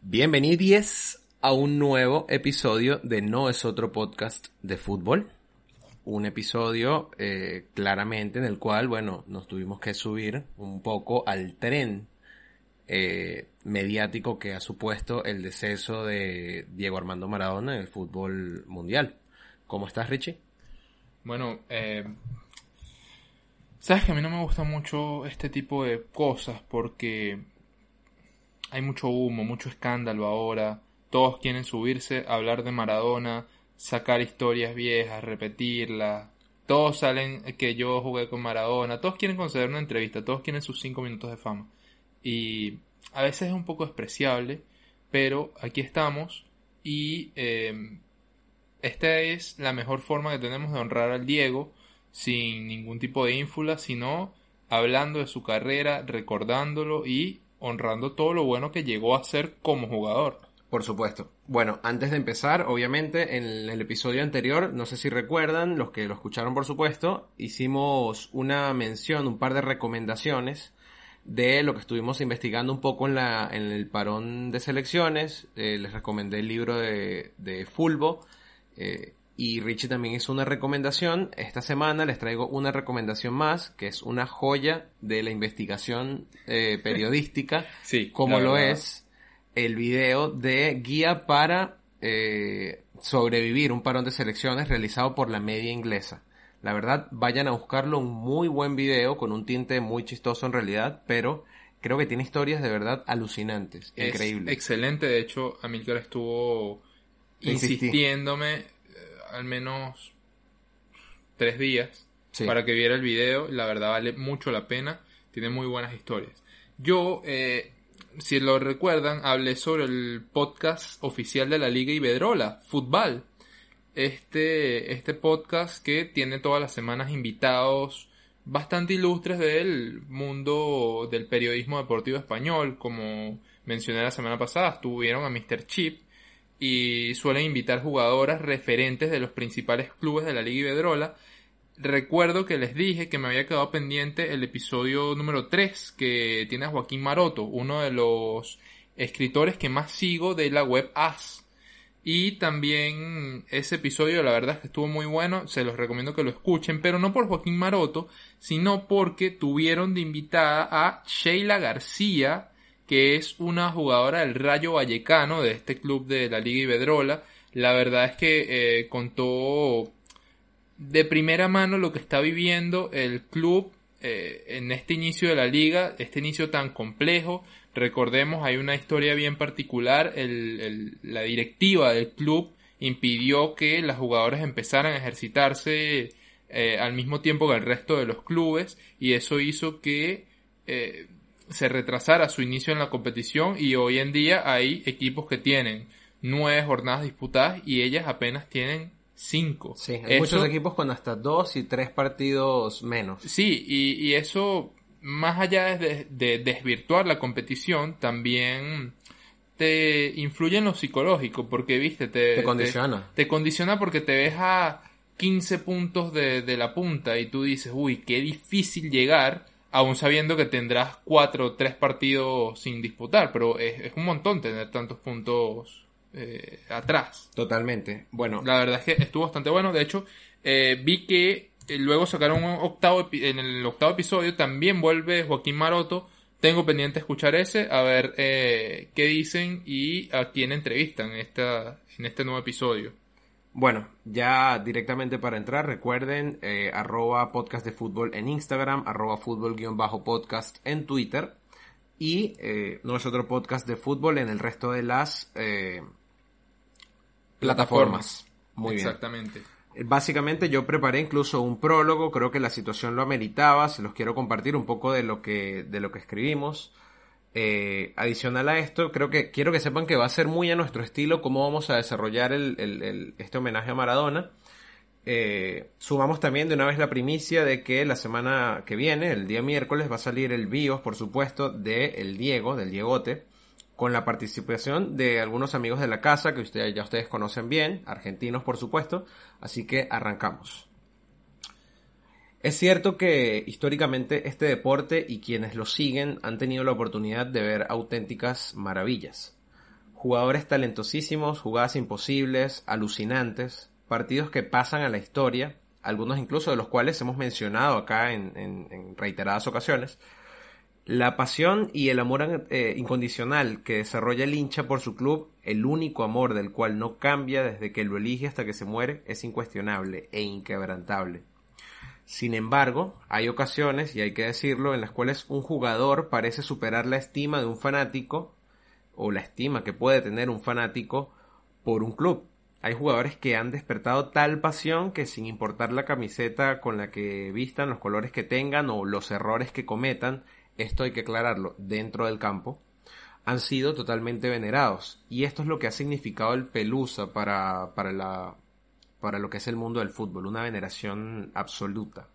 Bienvenidos a un nuevo episodio de No es otro podcast de fútbol. Un episodio eh, claramente en el cual, bueno, nos tuvimos que subir un poco al tren eh, mediático que ha supuesto el deceso de Diego Armando Maradona en el fútbol mundial. ¿Cómo estás, Richie? Bueno, eh, sabes que a mí no me gusta mucho este tipo de cosas porque hay mucho humo, mucho escándalo ahora. Todos quieren subirse a hablar de Maradona, sacar historias viejas, repetirlas. Todos salen que yo jugué con Maradona. Todos quieren conceder una entrevista. Todos quieren sus cinco minutos de fama. Y a veces es un poco despreciable, pero aquí estamos y eh, esta es la mejor forma que tenemos de honrar al Diego sin ningún tipo de ínfula, sino hablando de su carrera, recordándolo y honrando todo lo bueno que llegó a ser como jugador. Por supuesto. Bueno, antes de empezar, obviamente, en el episodio anterior, no sé si recuerdan, los que lo escucharon por supuesto, hicimos una mención, un par de recomendaciones de lo que estuvimos investigando un poco en, la, en el parón de selecciones. Eh, les recomendé el libro de, de Fulbo. Eh, y Richie también hizo una recomendación. Esta semana les traigo una recomendación más, que es una joya de la investigación eh, periodística, sí, como lo es el video de guía para eh, sobrevivir un parón de selecciones realizado por la media inglesa. La verdad, vayan a buscarlo, un muy buen video con un tinte muy chistoso en realidad, pero creo que tiene historias de verdad alucinantes, Es increíbles. Excelente, de hecho, Amilcar estuvo insistiéndome al menos tres días Sí. para que viera el video. La verdad vale mucho la pena. Tiene muy buenas historias. Yo, eh, si lo recuerdan, hablé sobre el podcast oficial de la Liga Iberdrola, Fútbol. Este, este podcast que tiene todas las semanas invitados bastante ilustres del mundo del periodismo deportivo español. Como mencioné la semana pasada, estuvieron a Mr. Chip, y suelen invitar jugadoras referentes de los principales clubes de la Liga Iberdrola. Recuerdo que les dije que me había quedado pendiente el episodio número 3 que tiene a Joaquín Maroto, uno de los escritores que más sigo de la web AS. Y también ese episodio la verdad es que estuvo muy bueno, se los recomiendo que lo escuchen, pero no por Joaquín Maroto, sino porque tuvieron de invitada a Sheila García, que es una jugadora del Rayo Vallecano, de este club de la Liga Iberdrola. La verdad es que eh, contó de primera mano lo que está viviendo el club eh, en este inicio de la liga, este inicio tan complejo. Recordemos, hay una historia bien particular. El, el, la directiva del club impidió que las jugadoras empezaran a ejercitarse eh, al mismo tiempo que el resto de los clubes y eso hizo que eh, se retrasara su inicio en la competición y hoy en día hay equipos que tienen nueve jornadas disputadas y ellas apenas tienen cinco. Sí, hay eso, muchos equipos con hasta dos y tres partidos menos. Sí, y, y eso, más allá de, de, desvirtuar la competición, también te influye en lo psicológico, porque, viste, te, te condiciona. Te, te, condiciona porque te ves a 15 puntos de, de la punta y tú dices, uy, qué difícil llegar aún sabiendo que tendrás cuatro o tres partidos sin disputar, pero es, es un montón tener tantos puntos eh, atrás. Totalmente. Bueno. La verdad es que estuvo bastante bueno. De hecho, eh, vi que luego sacaron un octavo, en el octavo episodio también vuelve Joaquín Maroto. Tengo pendiente escuchar ese, a ver eh, qué dicen y a quién entrevistan en, esta, en este nuevo episodio. Bueno, ya directamente para entrar, recuerden eh, arroba podcast de fútbol en Instagram, arroba fútbol guion bajo podcast en Twitter y eh, no es otro podcast de fútbol en el resto de las eh, plataformas. Muy Exactamente. bien. Básicamente yo preparé incluso un prólogo, creo que la situación lo ameritaba, se los quiero compartir un poco de lo que, de lo que escribimos. Eh, adicional a esto, creo que quiero que sepan que va a ser muy a nuestro estilo cómo vamos a desarrollar el, este homenaje a Maradona. eh, sumamos también de una vez la primicia de que la semana que viene, el día miércoles, va a salir el BIOS, por supuesto, de El Diego, del Diegote, con la participación de algunos amigos de la casa que ustedes, ya ustedes conocen bien, argentinos por supuesto, así que arrancamos. Es cierto que históricamente este deporte y quienes lo siguen han tenido la oportunidad de ver auténticas maravillas. Jugadores talentosísimos, jugadas imposibles, alucinantes, partidos que pasan a la historia, algunos incluso de los cuales hemos mencionado acá en, reiteradas ocasiones. La pasión y el amor eh, incondicional que desarrolla el hincha por su club, el único amor del cual no cambia desde que lo elige hasta que se muere, es incuestionable e inquebrantable. Sin embargo, hay ocasiones, y hay que decirlo, en las cuales un jugador parece superar la estima de un fanático, o la estima que puede tener un fanático por un club. Hay jugadores que han despertado tal pasión que sin importar la camiseta con la que vistan, los colores que tengan o los errores que cometan, esto hay que aclararlo, dentro del campo, han sido totalmente venerados. Y esto es lo que ha significado el Pelusa para, para, la, para lo que es el mundo del fútbol, una veneración absoluta.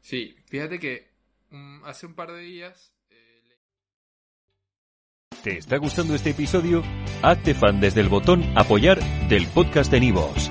Sí, fíjate que mm, hace un par de días ¿Te está gustando este episodio? Hazte fan desde el botón Apoyar del podcast de Nivos.